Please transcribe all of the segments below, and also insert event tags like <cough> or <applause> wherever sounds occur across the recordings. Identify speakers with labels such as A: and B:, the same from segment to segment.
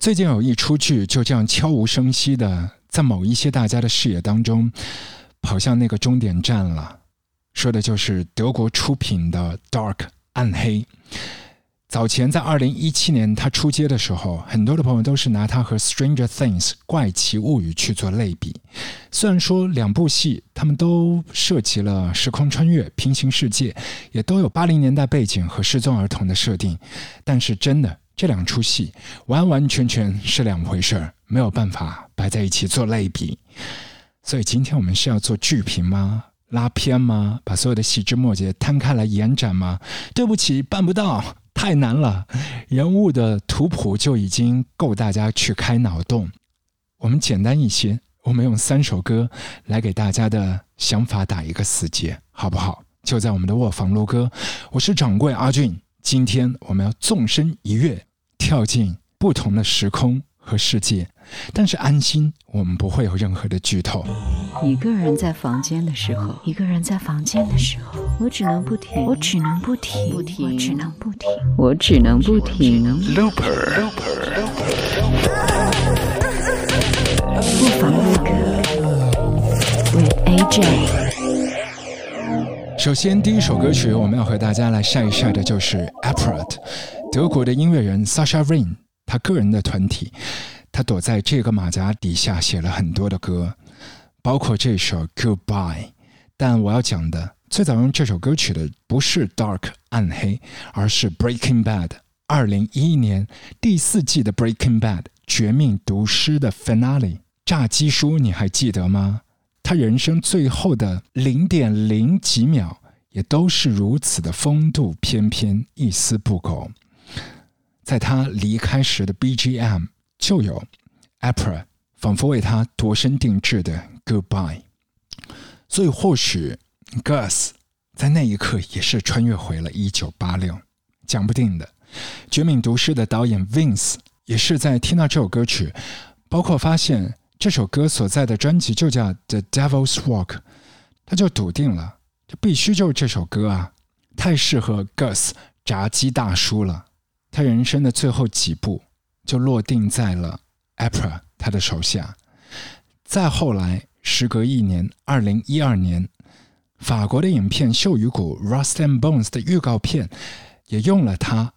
A: 最近有一出剧就这样悄无声息的在某一些大家的视野当中跑向那个终点站了，说的就是德国出品的《Dark》暗黑。早前在二零一七年他出街的时候，很多的朋友都是拿他和《Stranger Things》怪奇物语去做类比。虽然说两部戏他们都涉及了时空穿越、平行世界，也都有八零年代背景和失踪儿童的设定，但是真的这两出戏完完全全是两回事儿，没有办法摆在一起做类比。所以今天我们是要做剧评吗？拉片吗？把所有的细枝末节摊开来延展吗？对不起，办不到。太难了，人物的图谱就已经够大家去开脑洞。我们简单一些，我们用三首歌来给大家的想法打一个死结，好不好？就在我们的卧房录歌。我是掌柜阿俊，今天我们要纵身一跃，跳进不同的时空和世界。但是安心，我们不会有任何的剧透。
B: 一个人在房间的时候，一个人在房间的时候，我只能不停，我只能不停，不停，我只能不停，我只能不停。Looper，Looper，Looper。不妨录歌，with AJ。
A: 首先，第一首歌曲我们要和大家来晒一晒的就是 Apparat，德国的音乐人 Sasha Rain，他个人的团体。他躲在这个马甲底下写了很多的歌，包括这首《Goodbye》。但我要讲的，最早用这首歌曲的不是《Dark》暗黑，而是《Breaking Bad》。二零一一年第四季的《Breaking Bad》绝命毒师的 Finale 炸鸡叔，你还记得吗？他人生最后的零点零几秒，也都是如此的风度翩翩，一丝不苟。在他离开时的 BGM。就有 April 仿佛为他度身定制的 Goodbye，所以或许 Gus 在那一刻也是穿越回了一九八六，讲不定的。绝命毒师的导演 Vince 也是在听到这首歌曲，包括发现这首歌所在的专辑就叫 The Devil's Walk，他就笃定了，这必须就是这首歌啊，太适合 Gus 炸鸡大叔了。他人生的最后几步。就落定在了 Apra 他的手下。再后来，时隔一年，二零一二年，法国的影片《锈与骨》（Rust and Bones） 的预告片也用了它。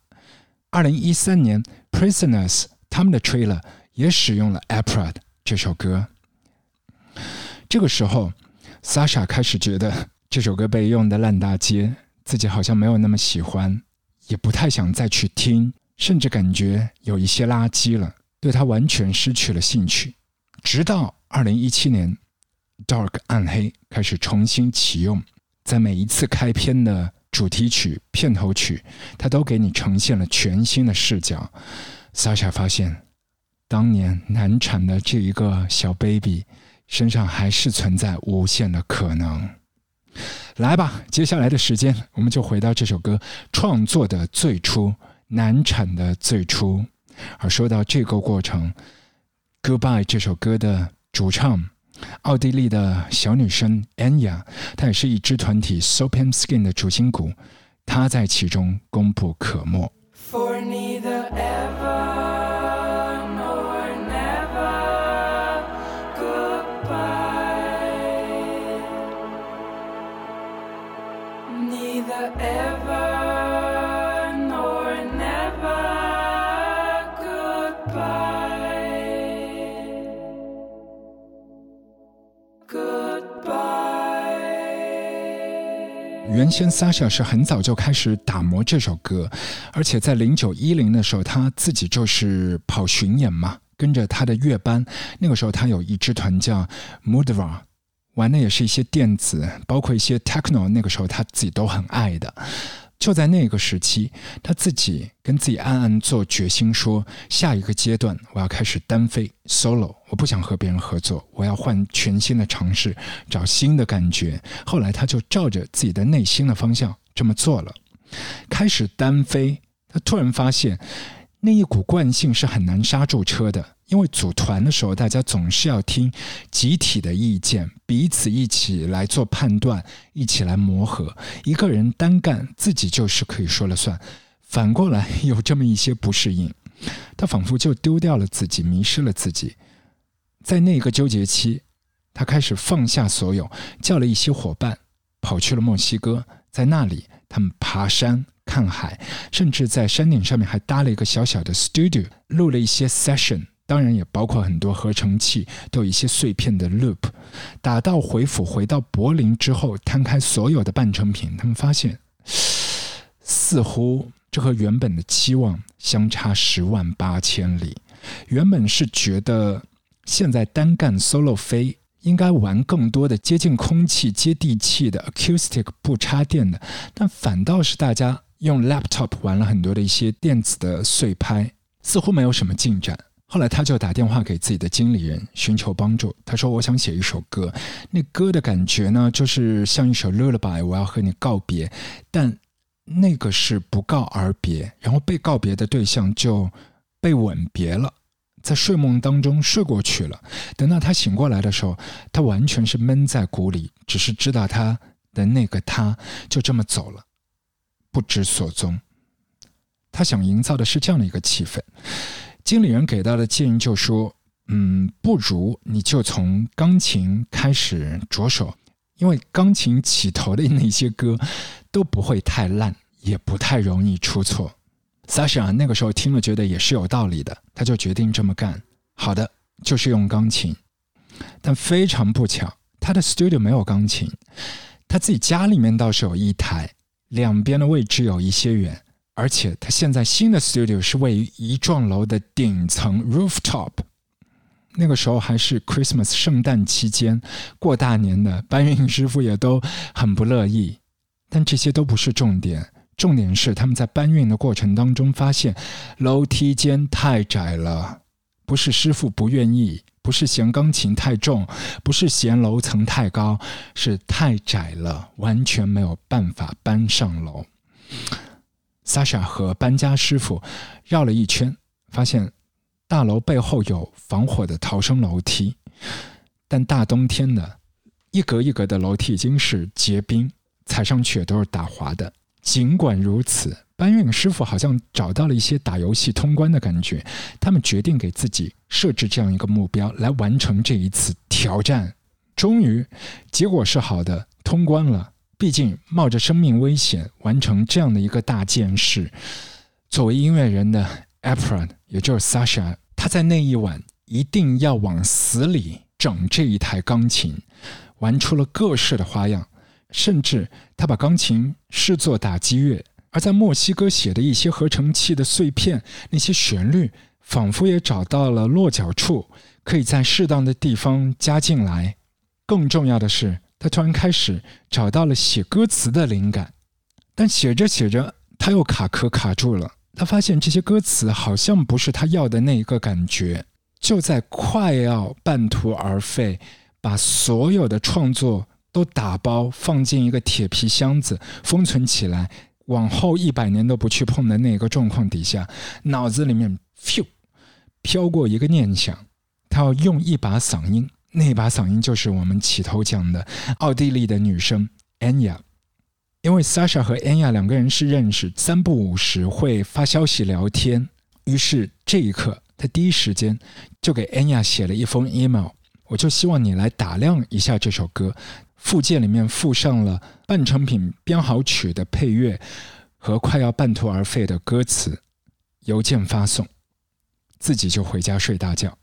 A: 二零一三年，《Prisoners》他们的 trailer 也使用了 Apra 这首歌。这个时候，Sasha 开始觉得这首歌被用的烂大街，自己好像没有那么喜欢，也不太想再去听。甚至感觉有一些垃圾了，对他完全失去了兴趣。直到二零一七年，《Dark》暗黑开始重新启用，在每一次开篇的主题曲、片头曲，它都给你呈现了全新的视角。Sasha 发现，当年难产的这一个小 baby 身上还是存在无限的可能。来吧，接下来的时间，我们就回到这首歌创作的最初。难产的最初，而说到这个过程，《Goodbye》这首歌的主唱，奥地利的小女生 Anya，她也是一支团体，so pam skin 的主心骨，她在其中功不可没。原先 Sasha 是很早就开始打磨这首歌，而且在零九一零的时候，他自己就是跑巡演嘛，跟着他的乐班。那个时候他有一支团叫 Mudra，玩的也是一些电子，包括一些 techno。那个时候他自己都很爱的。就在那个时期，他自己跟自己暗暗做决心，说下一个阶段我要开始单飞 solo，我不想和别人合作，我要换全新的尝试，找新的感觉。后来他就照着自己的内心的方向这么做了，开始单飞。他突然发现。那一股惯性是很难刹住车的，因为组团的时候，大家总是要听集体的意见，彼此一起来做判断，一起来磨合。一个人单干，自己就是可以说了算。反过来有这么一些不适应，他仿佛就丢掉了自己，迷失了自己。在那个纠结期，他开始放下所有，叫了一些伙伴，跑去了墨西哥。在那里，他们爬山、看海，甚至在山顶上面还搭了一个小小的 studio，录了一些 session。当然也包括很多合成器，都有一些碎片的 loop。打道回府，回到柏林之后，摊开所有的半成品，他们发现，似乎这和原本的期望相差十万八千里。原本是觉得现在单干 solo 飞应该玩更多的接近空气、接地气的 acoustic 不插电的，但反倒是大家用 laptop 玩了很多的一些电子的碎拍，似乎没有什么进展。后来他就打电话给自己的经理人寻求帮助。他说：“我想写一首歌，那歌的感觉呢，就是像一首 lullaby，我要和你告别，但那个是不告而别，然后被告别的对象就被吻别了，在睡梦当中睡过去了。等到他醒过来的时候，他完全是闷在鼓里，只是知道他的那个他就这么走了，不知所踪。他想营造的是这样的一个气氛。”经理人给到的建议就说：“嗯，不如你就从钢琴开始着手，因为钢琴起头的那些歌都不会太烂，也不太容易出错。” Sasha 那个时候听了，觉得也是有道理的，他就决定这么干。好的，就是用钢琴，但非常不巧，他的 studio 没有钢琴，他自己家里面倒是有一台，两边的位置有一些远。而且他现在新的 studio 是位于一幢楼的顶层 rooftop。那个时候还是 Christmas 圣诞期间过大年的，搬运师傅也都很不乐意。但这些都不是重点，重点是他们在搬运的过程当中发现楼梯间太窄了。不是师傅不愿意，不是嫌钢琴太重，不是嫌楼层太高，是太窄了，完全没有办法搬上楼。Sasha 和搬家师傅绕了一圈，发现大楼背后有防火的逃生楼梯，但大冬天的，一格一格的楼梯已经是结冰，踩上去也都是打滑的。尽管如此，搬运师傅好像找到了一些打游戏通关的感觉，他们决定给自己设置这样一个目标，来完成这一次挑战。终于，结果是好的，通关了。毕竟冒着生命危险完成这样的一个大件事，作为音乐人的 a p r a 也就是 Sasha，他在那一晚一定要往死里整这一台钢琴，玩出了各式的花样，甚至他把钢琴视作打击乐，而在墨西哥写的一些合成器的碎片，那些旋律仿佛也找到了落脚处，可以在适当的地方加进来。更重要的是。他突然开始找到了写歌词的灵感，但写着写着他又卡壳卡住了。他发现这些歌词好像不是他要的那一个感觉。就在快要半途而废，把所有的创作都打包放进一个铁皮箱子封存起来，往后一百年都不去碰的那个状况底下，脑子里面咻飘过一个念想：他要用一把嗓音。那把嗓音就是我们起头讲的奥地利的女生 Anya，因为 Sasha 和 Anya 两个人是认识，三不五时会发消息聊天。于是这一刻，他第一时间就给 Anya 写了一封 email，我就希望你来打量一下这首歌，附件里面附上了半成品编好曲的配乐和快要半途而废的歌词，邮件发送，自己就回家睡大觉。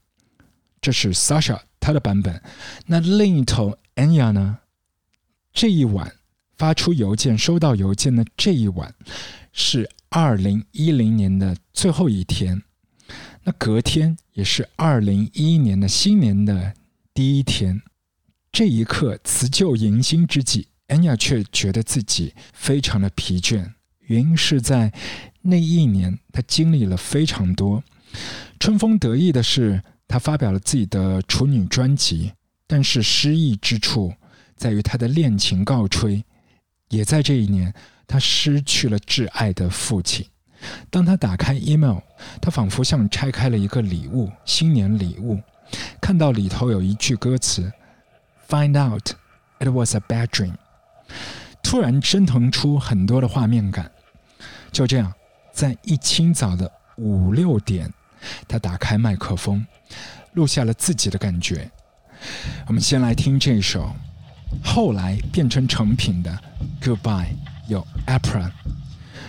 A: 这是 Sasha。他的版本，那另一头 Anya 呢？这一晚发出邮件、收到邮件的这一晚是二零一零年的最后一天，那隔天也是二零一一年的新年的第一天。这一刻辞旧迎新之际，Anya 却觉得自己非常的疲倦，原因是在那一年他经历了非常多。春风得意的是。他发表了自己的处女专辑，但是失意之处在于他的恋情告吹，也在这一年，他失去了挚爱的父亲。当他打开 email，他仿佛像拆开了一个礼物，新年礼物，看到里头有一句歌词：“Find out it was a bad dream。”突然升腾出很多的画面感。就这样，在一清早的。五六点，他打开麦克风，录下了自己的感觉。我们先来听这首，后来变成成品的《Goodbye》，由 Apra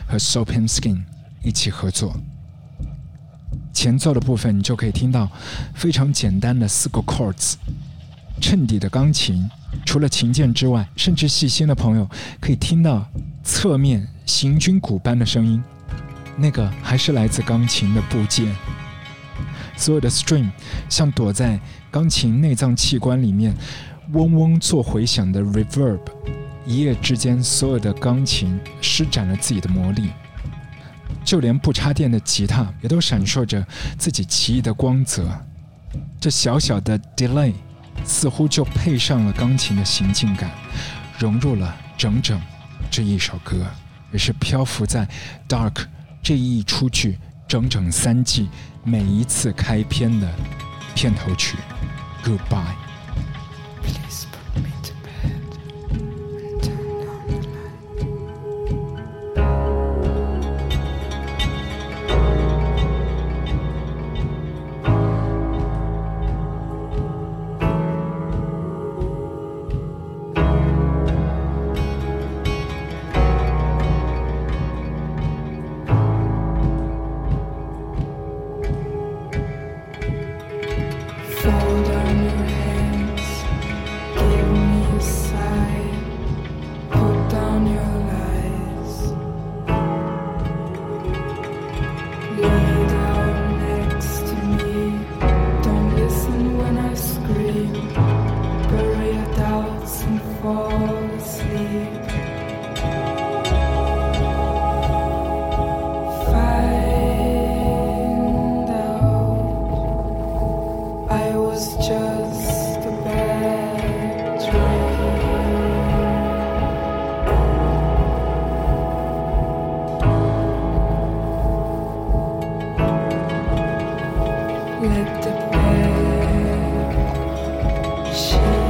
A: 和 Soap and Skin 一起合作。前奏的部分，你就可以听到非常简单的四个 chords，衬底的钢琴。除了琴键之外，甚至细心的朋友可以听到侧面行军鼓般的声音，那个还是来自钢琴的部件。所有的 string 像躲在钢琴内脏器官里面嗡嗡做回响的 reverb，一夜之间，所有的钢琴施展了自己的魔力，就连不插电的吉他也都闪烁着自己奇异的光泽。这小小的 delay。似乎就配上了钢琴的行进感，融入了整整这一首歌，也是漂浮在《Dark》这一出去整整三季每一次开篇的片头曲《Goodbye》。much.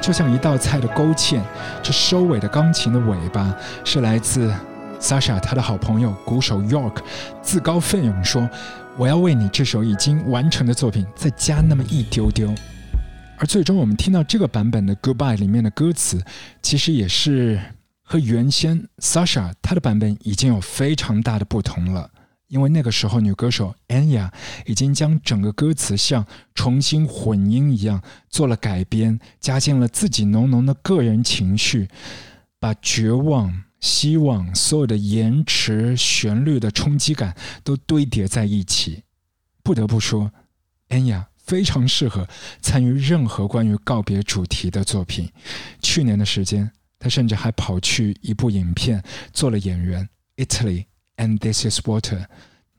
A: 就像一道菜的勾芡，这收尾的钢琴的尾巴是来自 Sasha 他的好朋友鼓手 York 自告奋勇说：“我要为你这首已经完成的作品再加那么一丢丢。”而最终我们听到这个版本的 Goodbye 里面的歌词，其实也是和原先 Sasha 他的版本已经有非常大的不同了。因为那个时候，女歌手 Anya 已经将整个歌词像重新混音一样做了改编，加进了自己浓浓的个人情绪，把绝望、希望、所有的延迟、旋律的冲击感都堆叠在一起。不得不说，Anya 非常适合参与任何关于告别主题的作品。去年的时间，她甚至还跑去一部影片做了演员，Italy。And this is water，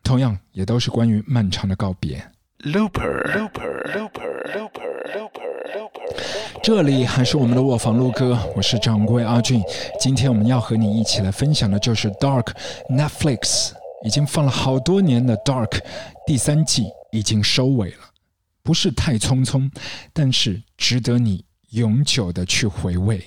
A: 同样也都是关于漫长的告别。Looper，Looper，Looper，Looper，Looper，Looper。这里还是我们的卧房录歌，我是掌柜阿俊。今天我们要和你一起来分享的就是《Dark》，Netflix 已经放了好多年的《Dark》，第三季已经收尾了。不是太匆匆，但是值得你永久的去回味。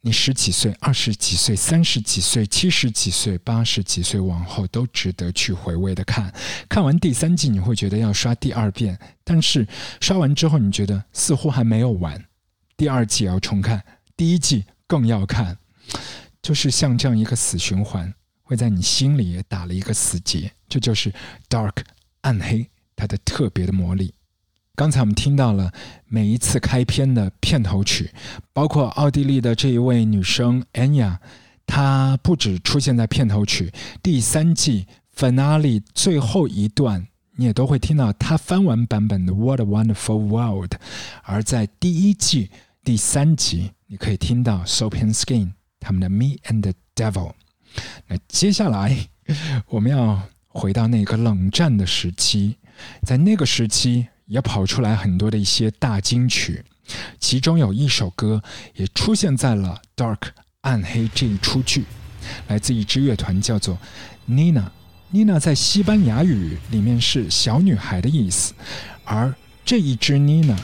A: 你十几岁、二十几岁、三十几岁、七十几岁、八十几岁往后都值得去回味的看。看完第三季，你会觉得要刷第二遍，但是刷完之后，你觉得似乎还没有完，第二季也要重看，第一季更要看，就是像这样一个死循环，会在你心里也打了一个死结。这就是 Dark 暗黑它的特别的魔力。刚才我们听到了每一次开篇的片头曲，包括奥地利的这一位女生 Anya，她不止出现在片头曲，第三季 finale 最后一段，你也都会听到她翻完版本的 What a Wonderful World。而在第一季第三集，你可以听到 Soap and Skin 他们的 Me and the Devil。那接下来 <laughs> 我们要回到那个冷战的时期，在那个时期。也跑出来很多的一些大金曲，其中有一首歌也出现在了《Dark 暗黑》这一出剧，来自一支乐团叫做 Nina。Nina 在西班牙语里面是小女孩的意思，而这一支 Nina，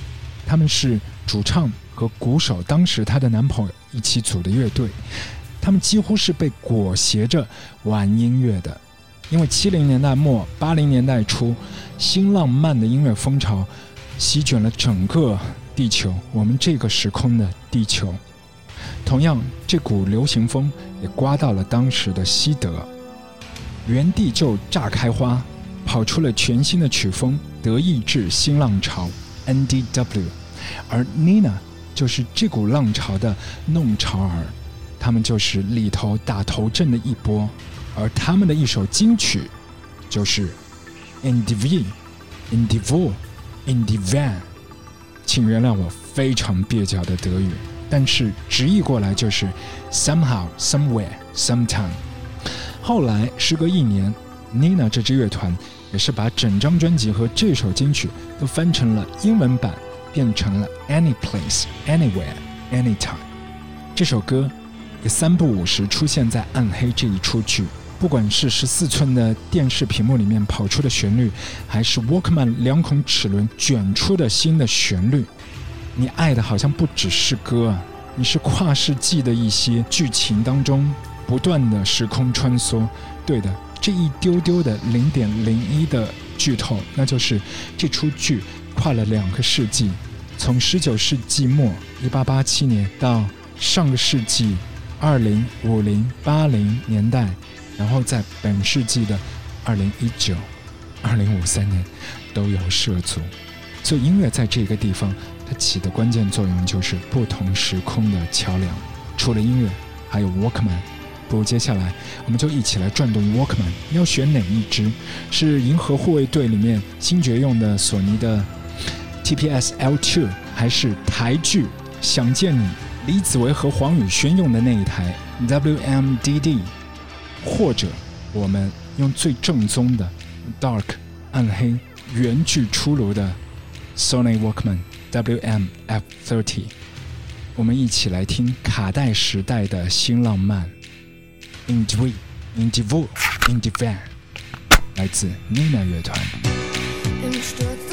A: 他们是主唱和鼓手，当时她的男朋友一起组的乐队，他们几乎是被裹挟着玩音乐的。因为七零年代末八零年代初，新浪漫的音乐风潮席卷了整个地球，我们这个时空的地球。同样，这股流行风也刮到了当时的西德，原地就炸开花，跑出了全新的曲风——德意志新浪潮 （NDW）。而 Nina 就是这股浪潮的弄潮儿，他们就是里头打头阵的一波。而他们的一首金曲，就是《Individual》，《Individual》，请原谅我非常蹩脚的德语，但是直译过来就是 “Somehow, Somewhere, Sometime”。后来时隔一年，Nina 这支乐团也是把整张专辑和这首金曲都翻成了英文版，变成了 “Any Place, Anywhere, Anytime”。这首歌也三不五时出现在《暗黑》这一出剧。不管是十四寸的电视屏幕里面跑出的旋律，还是 Walkman 两孔齿轮卷出的新的旋律，你爱的好像不只是歌啊，你是跨世纪的一些剧情当中不断的时空穿梭。对的，这一丢丢的零点零一的剧透，那就是这出剧跨了两个世纪，从十九世纪末一八八七年到上个世纪二零五零八零年代。然后在本世纪的二零一九、二零五三年都有涉足，所以音乐在这个地方它起的关键作用就是不同时空的桥梁。除了音乐，还有 Walkman。不如接下来我们就一起来转动 Walkman。要选哪一支？是银河护卫队里面星爵用的索尼的 TPS L2，还是台剧《想见你》李子维和黄宇轩用的那一台 WMDD？或者，我们用最正宗的 Dark 暗黑原剧出炉的 Sony Walkman WM-F30，我们一起来听卡带时代的新浪漫 i n d i v i i n
C: d i v i i n d i v
A: a n 来自 Nina 乐团。In.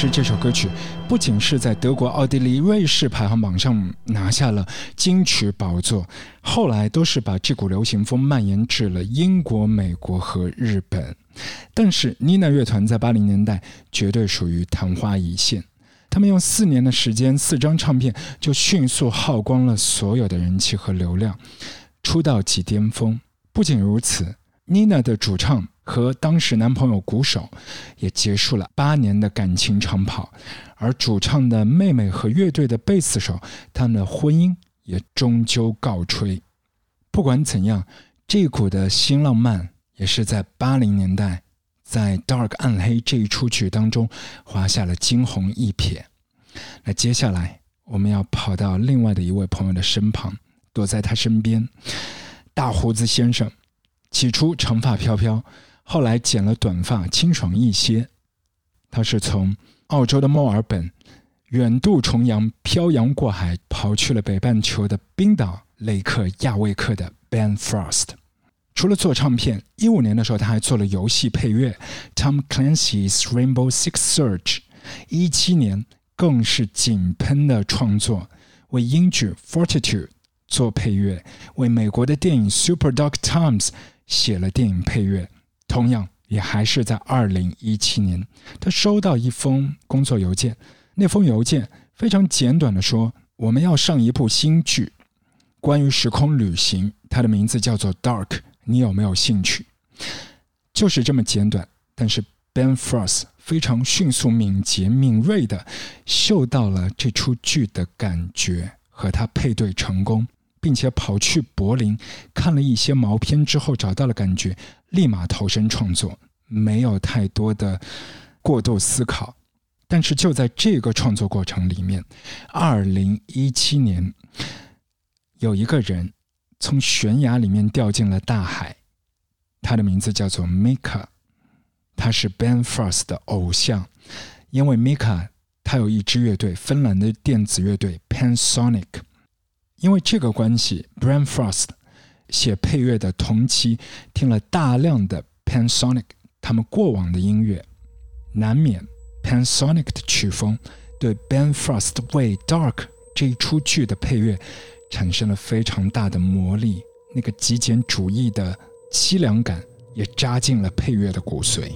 A: 是这首歌曲不仅是在德国、奥地利、瑞士排行榜上拿下了金曲宝座，后来都是把这股流行风蔓延至了英国、美国和日本。但是妮娜乐团在八零年代绝对属于昙花一现，他们用四年的时间、四张唱片就迅速耗光了所有的人气和流量，出道即巅峰。不仅如此，妮娜的主唱。和当时男朋友鼓手也结束了八年的感情长跑，而主唱的妹妹和乐队的贝斯手，他们的婚姻也终究告吹。不管怎样，这股的新浪漫也是在八零年代，在《Dark 暗黑》这一出剧当中划下了惊鸿一瞥。那接下来我们要跑到另外的一位朋友的身旁，躲在他身边，大胡子先生，起初长发飘飘。后来剪了短发，清爽一些。他是从澳洲的墨尔本远渡重洋，漂洋过海，跑去了北半球的冰岛雷克亚维克的 Ben Frost。除了做唱片，一五年的时候他还做了游戏配乐，Tom Clancy's Rainbow Six Siege。一七年更是井喷的创作，为英剧 Fortitude 做配乐，为美国的电影 Super Dog Times 写了电影配乐。同样，也还是在二零一七年，他收到一封工作邮件。那封邮件非常简短的说：“我们要上一部新剧，关于时空旅行，它的名字叫做《Dark》，你有没有兴趣？”就是这么简短。但是 Ben Frost 非常迅速、敏捷、敏锐的嗅到了这出剧的感觉，和他配对成功。并且跑去柏林看了一些毛片之后，找到了感觉，立马投身创作，没有太多的过度思考。但是就在这个创作过程里面，二零一七年，有一个人从悬崖里面掉进了大海，他的名字叫做 Mika，他是 Ben Frost 的偶像，因为 Mika 他有一支乐队，芬兰的电子乐队 Pansonic。因为这个关系，Brian Frost 写配乐的同期听了大量的 Panasonic 他们过往的音乐，难免 Panasonic 的曲风对 Ben Frost 为 Dark 这一出剧的配乐产生了非常大的魔力，那个极简主义的凄凉感也扎进了配乐的骨髓。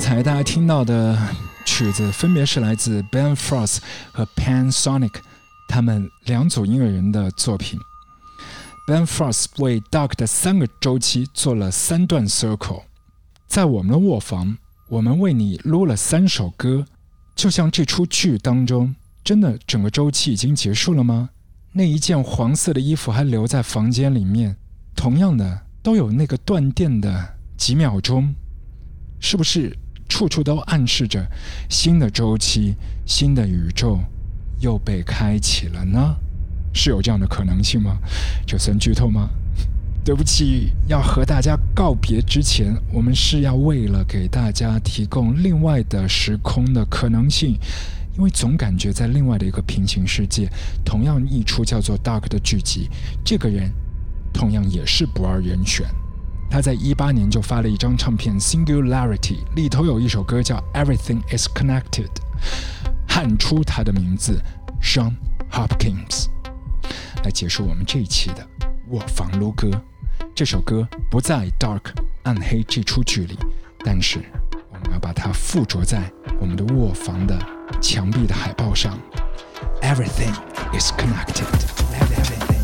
A: 刚才大家听到的曲子分别是来自 Ben Frost 和 Panasonic 他们两组音乐人的作品。Ben Frost 为 Dark 的三个周期做了三段 Circle，在我们的卧房，我们为你录了三首歌，就像这出剧当中，真的整个周期已经结束了吗？那一件黄色的衣服还留在房间里面，同样的都有那个断电的几秒钟，是不是处处都暗示着新的周期、新的宇宙又被开启了呢？是有这样的可能性吗？这算剧透吗？对不起，要和大家告别之前，我们是要为了给大家提供另外的时空的可能性，因为总感觉在另外的一个平行世界，同样一出叫做《Dark》的剧集，这个人同样也是不二人选。他在一八年就发了一张唱片《Singularity》，里头有一首歌叫《Everything Is Connected》，喊出他的名字，Sean Hopkins。来结束我们这一期的卧房撸歌。这首歌不在《Dark》暗黑这出剧里，但是我们要把它附着在我们的卧房的墙壁的海报上。Everything is connected.